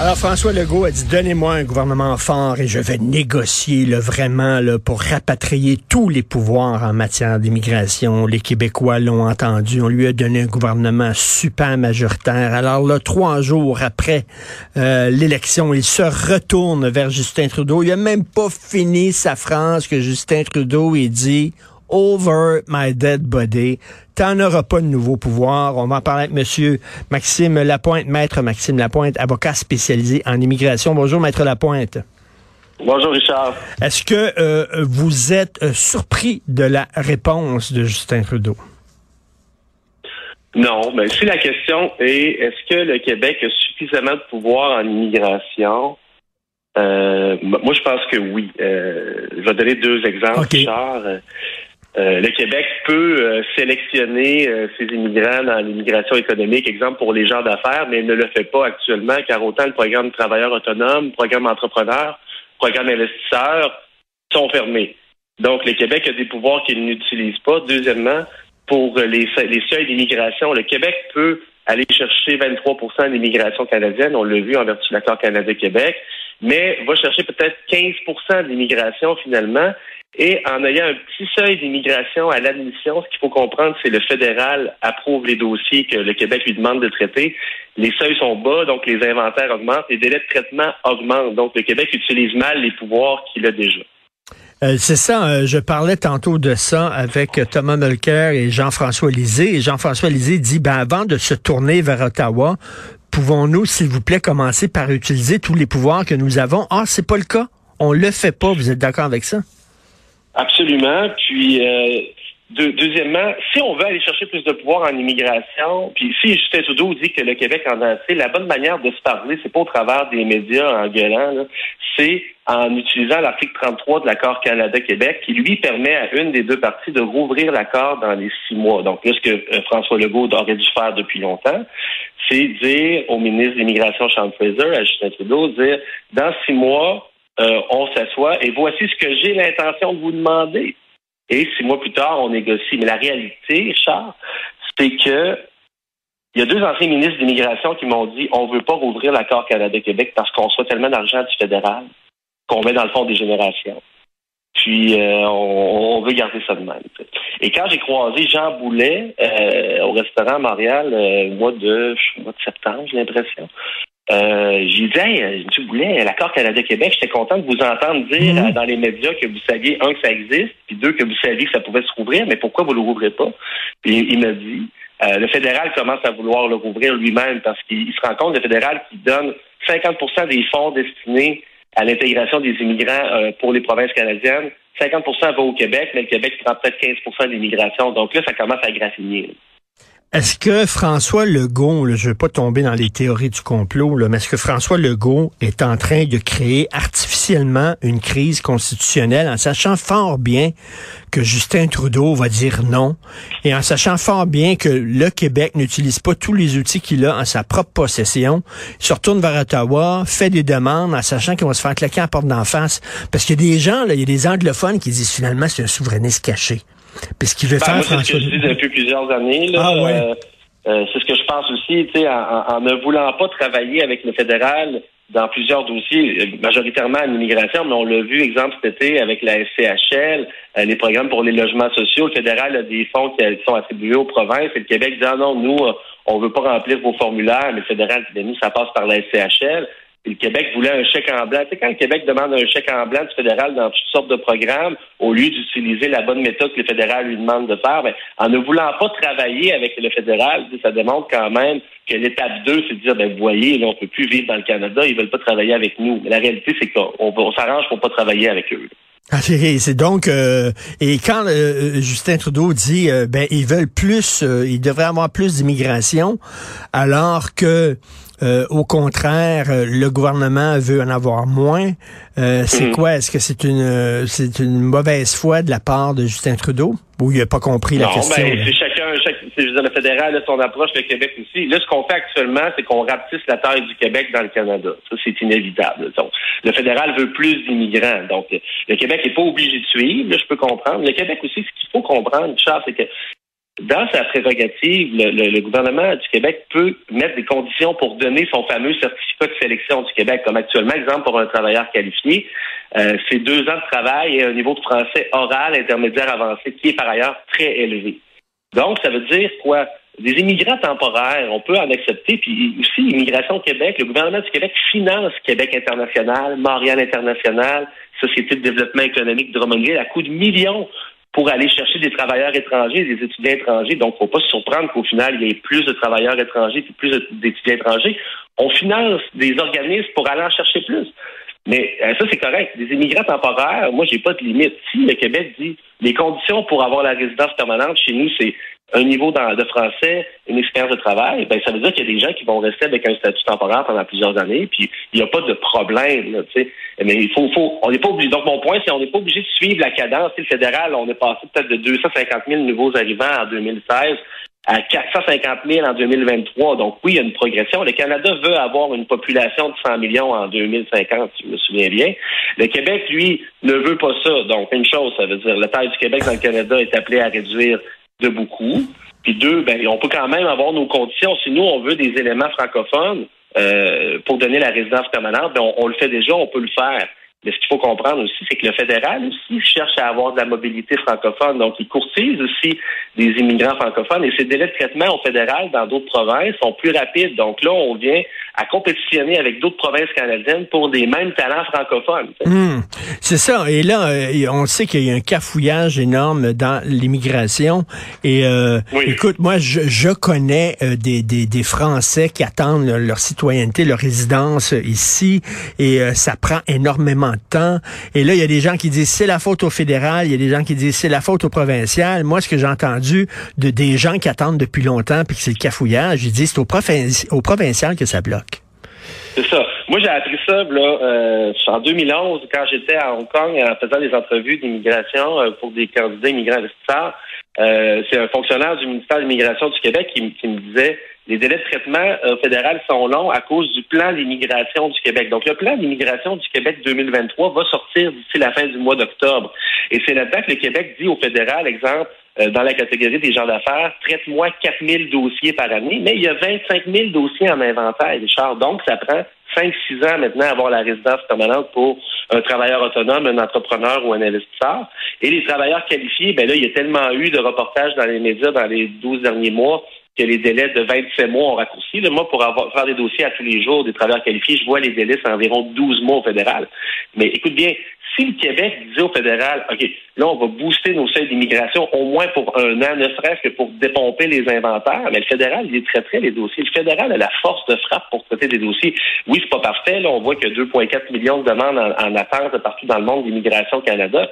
Alors François Legault a dit donnez-moi un gouvernement fort et je vais négocier là, vraiment là, pour rapatrier tous les pouvoirs en matière d'immigration. Les Québécois l'ont entendu. On lui a donné un gouvernement super majoritaire. Alors là, trois jours après euh, l'élection, il se retourne vers Justin Trudeau. Il a même pas fini sa phrase que Justin Trudeau il dit over my dead body. T'en auras pas de nouveau pouvoir. On va en parler avec Monsieur Maxime Lapointe, maître Maxime Lapointe, avocat spécialisé en immigration. Bonjour, maître Lapointe. Bonjour, Richard. Est-ce que euh, vous êtes euh, surpris de la réponse de Justin Trudeau? Non, mais si la question est est-ce que le Québec a suffisamment de pouvoir en immigration? Euh, moi, je pense que oui. je vais donner deux exemples, Richard. Euh, le Québec peut euh, sélectionner euh, ses immigrants dans l'immigration économique, exemple pour les gens d'affaires, mais ne le fait pas actuellement, car autant le programme travailleurs autonomes, le programme entrepreneur, programme investisseur sont fermés. Donc, le Québec a des pouvoirs qu'il n'utilise pas. Deuxièmement, pour les, les seuils d'immigration, le Québec peut aller chercher 23% d'immigration canadienne, on l'a vu en vertu de l'accord Canada-Québec, mais va chercher peut-être 15% d'immigration finalement, et en ayant un petit seuil d'immigration à l'admission, ce qu'il faut comprendre, c'est le fédéral approuve les dossiers que le Québec lui demande de traiter. Les seuils sont bas, donc les inventaires augmentent, les délais de traitement augmentent. Donc le Québec utilise mal les pouvoirs qu'il a déjà. Euh, c'est ça, euh, je parlais tantôt de ça avec Thomas Mulcair et Jean-François Lisée. Et Jean-François Lisée dit, ben, avant de se tourner vers Ottawa, pouvons-nous, s'il vous plaît, commencer par utiliser tous les pouvoirs que nous avons? Ah, c'est pas le cas. On le fait pas. Vous êtes d'accord avec ça? Absolument. Puis, euh, deuxièmement, si on veut aller chercher plus de pouvoir en immigration, puis si Justin Trudeau dit que le Québec en a assez, la bonne manière de se parler, c'est pas au travers des médias en gueulant, c'est en utilisant l'article 33 de l'accord Canada-Québec qui lui permet à une des deux parties de rouvrir l'accord dans les six mois. Donc là, ce que euh, François Legault aurait dû faire depuis longtemps, c'est dire au ministre de l'Immigration, Sean Fraser, à Justin Trudeau, dire dans six mois, euh, on s'assoit et voici ce que j'ai l'intention de vous demander. Et six mois plus tard, on négocie. Mais la réalité, Charles, c'est que il y a deux anciens ministres d'immigration qui m'ont dit on ne veut pas rouvrir l'accord Canada-Québec parce qu'on reçoit tellement d'argent du fédéral qu'on met dans le fond des générations. Puis euh, on, veut garder ça de même. Et quand j'ai croisé Jean Boulet euh, au restaurant à Montréal au mois de, mois de septembre, j'ai l'impression, euh, j'ai dit, hey, tu voulais l'accord Canada-Québec, j'étais content de vous entendre dire mhm. euh, dans les médias que vous saviez, un, que ça existe, puis deux, que vous saviez que ça pouvait se rouvrir, mais pourquoi vous ne le rouvrez pas? Puis il m'a dit, euh, le fédéral commence à vouloir le rouvrir lui-même parce qu'il se rend compte, le fédéral, qui donne 50% des fonds destinés à l'intégration des immigrants euh, pour les provinces canadiennes, 50% va au Québec, mais le Québec prend peut-être 15 de l'immigration. Donc là, ça commence à graffiner. Est-ce que François Legault, je ne veux pas tomber dans les théories du complot, là, mais est-ce que François Legault est en train de créer artificiellement une crise constitutionnelle en sachant fort bien que Justin Trudeau va dire non et en sachant fort bien que le Québec n'utilise pas tous les outils qu'il a en sa propre possession, il se retourne vers Ottawa, fait des demandes en sachant qu'il va se faire claquer à la porte d'en face? Parce qu'il y a des gens, là, il y a des anglophones qui disent finalement c'est un souverainiste caché. Parce qu'il veut ben, faire, C'est ce que je dis depuis plusieurs années. Là, ah, euh, euh, c'est ce que je pense aussi, tu sais, en, ne voulant pas travailler avec le fédéral dans plusieurs dossiers, euh, majoritairement en immigration, mais on l'a vu, exemple, cet été avec la SCHL, les programmes pour les logements sociaux. Le fédéral a des fonds qui sont attribués aux provinces et le Québec dit, ah non, nous, on veut pas remplir vos formulaires, mais le fédéral dit, ben, nous, ça passe par la SCHL le Québec voulait un chèque en blanc. Tu sais, quand le Québec demande un chèque en blanc du fédéral dans toutes sortes de programmes, au lieu d'utiliser la bonne méthode que le fédéral lui demande de faire, ben, en ne voulant pas travailler avec le fédéral, ça démontre quand même que l'étape 2, c'est de dire, ben, vous voyez, là, on peut plus vivre dans le Canada, ils veulent pas travailler avec nous. Mais la réalité, c'est qu'on on, s'arrange pour pas travailler avec eux. Ah, c'est donc euh, et quand euh, Justin Trudeau dit ben ils veulent plus, ils devraient avoir plus d'immigration, alors que au contraire le gouvernement veut en avoir moins. c'est mhm. quoi? Est-ce que c'est une c'est une mauvaise foi de la part de Justin Trudeau? Ou il n'a pas compris la question ben, le fédéral a son approche, le Québec aussi. Là, ce qu'on fait actuellement, c'est qu'on rapetisse la taille du Québec dans le Canada. Ça, c'est inévitable. Donc, le fédéral veut plus d'immigrants. Donc, le Québec n'est pas obligé de suivre. Là, je peux comprendre. Le Québec aussi, ce qu'il faut comprendre, Charles, c'est que dans sa prérogative, le, gouvernement du Québec peut mettre des conditions pour donner son fameux certificat de sélection du Québec, comme actuellement, exemple, pour un travailleur qualifié, euh, c'est deux ans de travail et un niveau de français oral intermédiaire avancé qui est par ailleurs très élevé. Donc, ça veut dire quoi? Des immigrants temporaires, on peut en accepter. Puis aussi, Immigration au Québec, le gouvernement du Québec finance Québec international, Montréal international, Société de développement économique de Drummondville à coût de millions pour aller chercher des travailleurs étrangers, des étudiants étrangers. Donc, il ne faut pas se surprendre qu'au final, il y ait plus de travailleurs étrangers et plus d'étudiants étrangers. On finance des organismes pour aller en chercher plus. Mais euh, ça, c'est correct. Des immigrants temporaires, moi, j'ai pas de limite. Si le Québec dit les conditions pour avoir la résidence permanente chez nous, c'est un niveau de français, une expérience de travail, ben ça veut dire qu'il y a des gens qui vont rester avec un statut temporaire pendant plusieurs années, puis il n'y a pas de problème, là. Mais il faut, faut, on n'est pas obligé. Donc mon point, c'est qu'on n'est pas obligé de suivre la cadence. le fédéral, on est passé peut-être de 250 000 nouveaux arrivants en 2016 à 450 000 en 2023. Donc oui, il y a une progression. Le Canada veut avoir une population de 100 millions en 2050, si je me souviens bien. Le Québec, lui, ne veut pas ça. Donc une chose, ça veut dire la taille du Québec dans le Canada est appelée à réduire de beaucoup. Puis deux, ben, on peut quand même avoir nos conditions. Si nous, on veut des éléments francophones euh, pour donner la résidence permanente, ben, on le fait déjà, on peut le faire. Mais ce qu'il faut comprendre aussi, c'est que le fédéral aussi cherche à avoir de la mobilité francophone. Donc, il courtise aussi des immigrants francophones et ces délais de traitement au fédéral dans d'autres provinces sont plus rapides. Donc là, on vient à compétitionner avec d'autres provinces canadiennes pour des mêmes talents francophones. Hmm. c'est ça. Et là, euh, on sait qu'il y a un cafouillage énorme dans l'immigration. Et euh, écoute, moi, je, connais euh, des, des, des, Français qui attendent leur citoyenneté, leur résidence ici, et ça prend énormément de temps. Et là, il y a des gens qui disent c'est la faute au fédéral, il y a des gens qui disent c'est la faute au provincial. Moi, ce que j'ai entendu de des gens qui attendent depuis longtemps puis que c'est le cafouillage, ils disent c'est au, au provincial que ça bloque. C'est ça. Moi, j'ai appris ça là, euh, en 2011 quand j'étais à Hong Kong en faisant des entrevues d'immigration euh, pour des candidats immigrants investisseurs. Euh, c'est un fonctionnaire du ministère de l'Immigration du Québec qui, qui me disait les délais de traitement euh, fédéral sont longs à cause du plan d'immigration du Québec. Donc, le plan d'immigration du Québec 2023 va sortir d'ici la fin du mois d'octobre. Et c'est là-dedans que le Québec dit au fédéral, exemple, dans la catégorie des gens d'affaires, traite-moi 4000 dossiers par année, mais il y a 25 000 dossiers en inventaire, Richard. Donc, ça prend 5-6 ans maintenant à avoir la résidence permanente pour un travailleur autonome, un entrepreneur ou un investisseur. Et les travailleurs qualifiés, ben là, il y a tellement eu de reportages dans les médias dans les 12 derniers mois que les délais de 27 mois ont raccourci. moi, pour avoir, faire des dossiers à tous les jours des travailleurs qualifiés, je vois les délais, c'est environ 12 mois au fédéral. Mais écoute bien, si le Québec disait au fédéral, OK, là, on va booster nos seuils d'immigration au moins pour un an, ne serait-ce que pour dépomper les inventaires, mais le fédéral, il traiterait les dossiers. Le fédéral a la force de frappe pour traiter des dossiers. Oui, c'est pas parfait. Là, on voit a 2,4 millions de demandes en, en attente partout dans le monde d'immigration au Canada.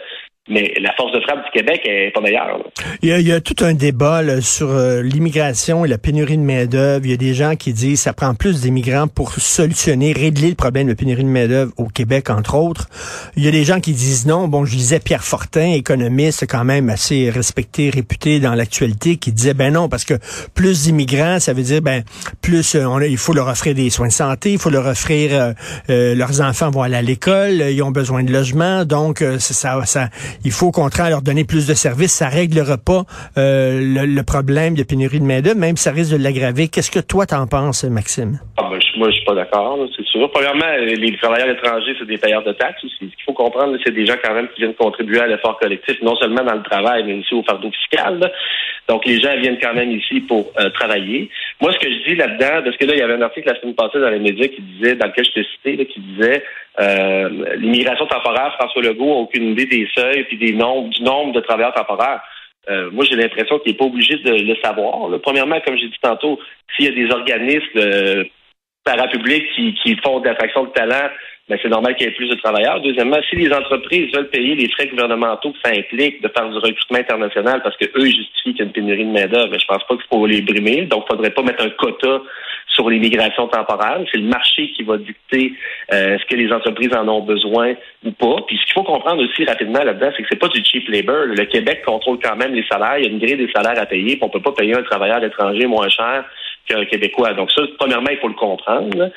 Mais la force de frappe du Québec est pas meilleure. Il y, a, tout un débat sur euh, l'immigration et la pénurie de main-d'œuvre. Il y a des gens qui disent que ça prend plus d'immigrants pour solutionner, régler le problème de pénurie de main-d'œuvre au Québec, entre autres. Il y a des gens qui disent non. Bon, je disais Pierre Fortin, économiste quand même assez respecté, réputé dans l'actualité, qui disait ben non, parce que plus d'immigrants, ça veut dire ben plus euh, on, il faut leur offrir des soins de santé, il faut leur offrir euh, leurs enfants vont aller à l'école, ils ont besoin de logement, donc ça, ça il faut au contraire leur donner plus de services. Ça réglera pas euh, le, problème de pénurie de main-d'œuvre, même ça risque de l'aggraver. Qu'est-ce que toi t'en penses, Maxime? Ah ben, moi, je suis pas d'accord, c'est sûr. Premièrement, les travailleurs étrangers, c'est des payeurs de taxes aussi. Ce qu'il faut comprendre, c'est des gens quand même qui viennent contribuer à l'effort collectif, non seulement dans le travail, mais aussi au fardeau fiscal. Donc, les gens viennent quand même ici pour euh, travailler. Moi, ce que je dis là-dedans, parce que là, il y avait un article la semaine passée dans les médias qui disait, dans lequel je t'ai cité, qui disait euh, l'immigration temporaire, François Legault n'a aucune idée des seuils puis des nombres, du nombre de travailleurs temporaires. Euh, moi, j'ai l'impression qu'il n'est pas obligé de le savoir. Premièrement, comme j'ai dit tantôt, s'il y a des organismes parapublics qui, qui font de l'attraction de talent ben, c'est normal qu'il y ait plus de travailleurs. Deuxièmement, si les entreprises veulent payer les frais gouvernementaux que ça implique de faire du recrutement international parce que eux justifient qu'il y a une pénurie de main-d'œuvre, ben, je pense pas qu'il faut les brimer. Donc, il faudrait pas mettre un quota sur l'immigration temporaire. C'est le marché qui va dicter euh, ce que les entreprises en ont besoin ou pas. Puis ce qu'il faut comprendre aussi rapidement là-dedans, c'est que c'est pas du cheap labor. Le Québec contrôle quand même les salaires. Il y a une grille des salaires à payer. Puis on peut pas payer un travailleur étranger moins cher Québécois. Donc ça, premièrement, il faut le comprendre.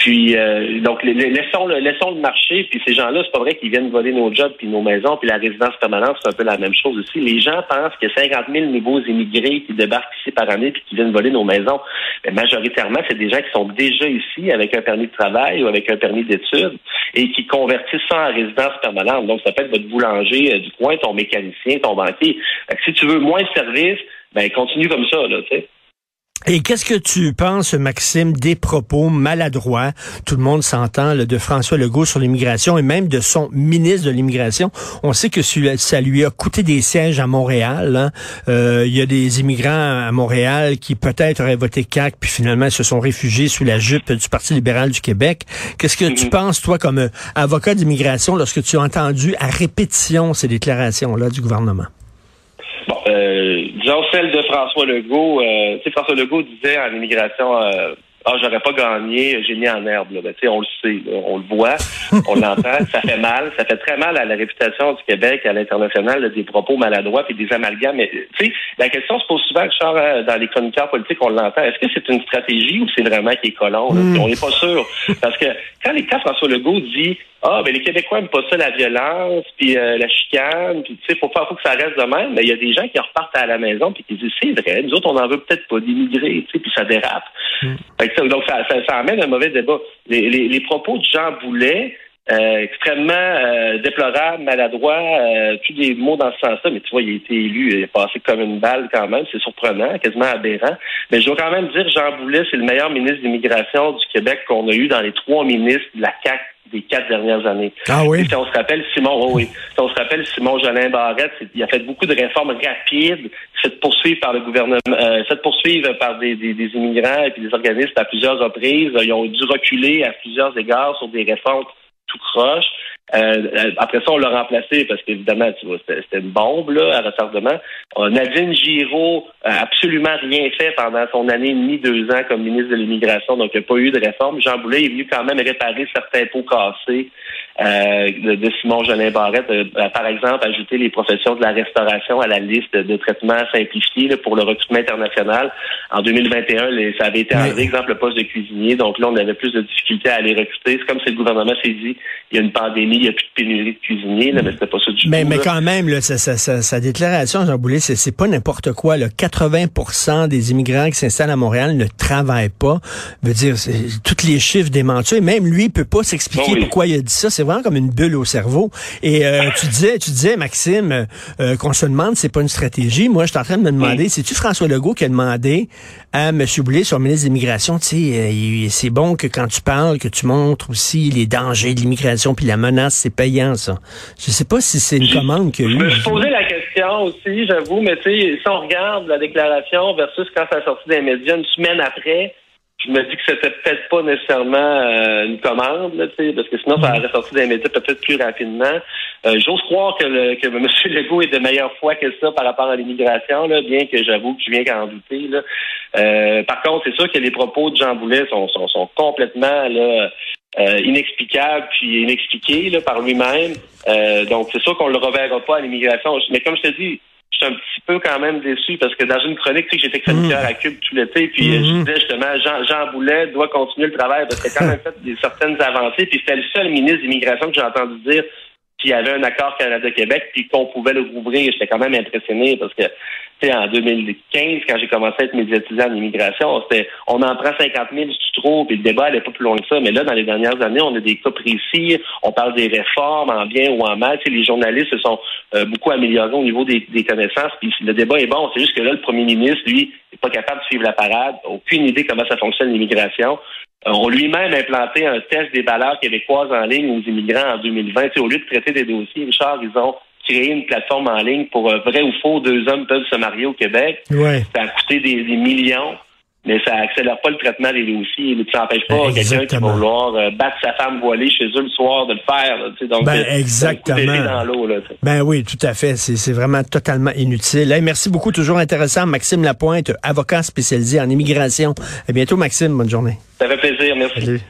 Puis euh, donc laissons le laissons le marché. Puis ces gens-là, c'est pas vrai qu'ils viennent voler nos jobs puis nos maisons puis la résidence permanente, c'est un peu la même chose aussi. Les gens pensent a 50 000 nouveaux immigrés qui débarquent ici par année puis qui viennent voler nos maisons. Mais majoritairement, c'est des gens qui sont déjà ici avec un permis de travail ou avec un permis d'études et qui convertissent ça en résidence permanente. Donc ça peut être votre boulanger euh, du coin, ton mécanicien, ton banquier. si tu veux moins de services, ben continue comme ça là, tu sais. Et qu'est-ce que tu penses, Maxime, des propos maladroits, tout le monde s'entend, de François Legault sur l'immigration et même de son ministre de l'immigration? On sait que ça lui a coûté des sièges à Montréal. Hein. Euh, il y a des immigrants à Montréal qui peut-être auraient voté CAC, puis finalement se sont réfugiés sous la jupe du Parti libéral du Québec. Qu'est-ce que tu mhm. penses, toi, comme euh, avocat d'immigration, lorsque tu as entendu à répétition ces déclarations-là du gouvernement? Bon, euh, disons celle de François Legault. Euh, tu sais, François Legault disait en immigration, euh, ah, j'aurais pas gagné, j'ai mis en herbe. Là. Ben, on le sait, on le voit, on l'entend, ça fait mal, ça fait très mal à la réputation du Québec à l'international, des propos maladroits et des amalgames. Mais tu sais, la question se pose souvent, Richard, hein, dans les chroniqueurs politiques, on l'entend. Est-ce que c'est une stratégie ou c'est vraiment qui est collant? Hmm. On n'est pas sûr. Parce que quand, les, quand François Legault dit ah, ben les Québécois n'aiment pas ça, la violence, puis euh, la chicane, puis tu sais, faut, faut que ça reste de même. Mais il y a des gens qui repartent à la maison puis qui disent c'est vrai, nous autres, on n'en veut peut-être pas d'immigrés, tu sais, puis ça dérape. Mm. donc, ça, ça, amène un mauvais débat. Les, les, les propos de Jean Boulet, euh, extrêmement euh, déplorable, maladroit, euh, tous les mots dans ce sens-là. Mais tu vois, il a été élu, il est passé comme une balle quand même. C'est surprenant, quasiment aberrant. Mais je dois quand même dire, Jean Boulet, c'est le meilleur ministre d'immigration du Québec qu'on a eu dans les trois ministres de la CAC des quatre dernières années. Ah oui? si on se rappelle Simon, oh oui, si on se rappelle Simon Jolin Barrette, il a fait beaucoup de réformes rapides, fait poursuivre par le gouvernement, euh, fait poursuivre par des, des, des, immigrants et puis des organismes à plusieurs reprises. Ils ont dû reculer à plusieurs égards sur des réformes tout croche. Euh, après ça, on l'a remplacé parce qu'évidemment, tu vois, c'était une bombe là, à retardement. Euh, Nadine Giraud a absolument rien fait pendant son année et demie, deux ans comme ministre de l'Immigration, donc il n'y a pas eu de réforme. Jean Boulet est venu quand même réparer certains pots cassés euh, de, Simon Jolin Barrette, euh, par exemple, ajouter les professions de la restauration à la liste de traitements simplifiés pour le recrutement international. En 2021, ça avait été un exemple le poste de cuisinier, donc là, on avait plus de difficultés à les recruter. C'est comme si le gouvernement s'est dit, il y a une pandémie, il n'y a plus de pénurie de cuisiniers, mais c'était pas ça du mais, tout. Mais quand même, là, sa, sa, déclaration, Jean Boulet, c'est pas n'importe quoi. Là. 80% des immigrants qui s'installent à Montréal ne travaillent pas. Veut dire, tous les chiffres démentis. Et même lui, il peut pas s'expliquer pourquoi il a dit ça. C'est vraiment comme une bulle au cerveau. Et euh, tu disais, tu disais, Maxime, euh, qu'on se demande, c'est pas une stratégie. Moi, je suis en train de me demander, c'est-tu François Legault qui a demandé à M. Boulet, son ministre de l'Immigration, tu sais, euh, c'est bon que quand tu parles, que tu montres aussi les dangers de l'immigration puis la menace, c'est payant, ça. Je sais pas si c'est une commande que Je me suis posé la question aussi, j'avoue, mais tu sais, si on regarde la déclaration versus quand ça a sorti des médias une semaine après, je me dis que c'était peut-être pas nécessairement euh, une commande, là, parce que sinon, ça aurait sorti des médias peut-être plus rapidement. Euh, j'ose croire que, le, que M. Legault est de meilleure foi que ça par rapport à l'immigration, bien que j'avoue que je viens qu'à en douter. Là. Euh, par contre, c'est sûr que les propos de Jean Boulet sont, sont, sont complètement là, inexplicables puis inexpliqués là, par lui-même. donc, c'est sûr qu'on le reverra pas à l'immigration. Mais comme je te dis, suis un petit peu quand même déçu parce que dans une chronique, tu sais, j'étais chroniqueur mm. à Cube tout l'été, puis mm-hmm. je disais justement, Jean, Jean Boulet doit continuer le travail parce qu'il a quand même fait des, certaines avancées, puis c'était le seul ministre d'immigration que j'ai entendu dire qu'il y avait un accord Canada-Québec, puis qu'on pouvait le rouvrir. J'étais quand même impressionné parce que, tu sais, en 2015, quand j'ai commencé à être médiatisé en immigration, c'était on en prend 50 000, c'est trop, puis le débat allait pas plus loin que ça. Mais là, dans les dernières années, on a des cas précis, on parle des réformes en bien ou en mal. Tu les journalistes se sont euh, beaucoup améliorés au niveau des, connaissances, puis le débat est bon. C'est juste que là, le premier ministre, lui, n'est pas capable de suivre la parade, aucune idée comment ça fonctionne l'immigration. On lui-même implanté un test des valeurs québécoises en ligne aux immigrants en 2020. au lieu de traiter des dossiers, Richard, ils ont créé une plateforme en ligne pour euh, vrai ou faux, deux hommes peuvent se marier au Québec. Ouais. Ça a coûté des, millions. Mais ça accélère pas le traitement des dossiers. Ça n'empêche pas ben, quelqu'un qui va vouloir euh, battre sa femme voilée chez eux le soir de le faire. donc, ben, exactement. Dans ben oui, tout à fait. C'est vraiment totalement inutile. merci beaucoup, toujours intéressant. Maxime Lapointe, avocat spécialisé en immigration. À bientôt, Maxime. Bonne journée. Ça fait plaisir. Merci.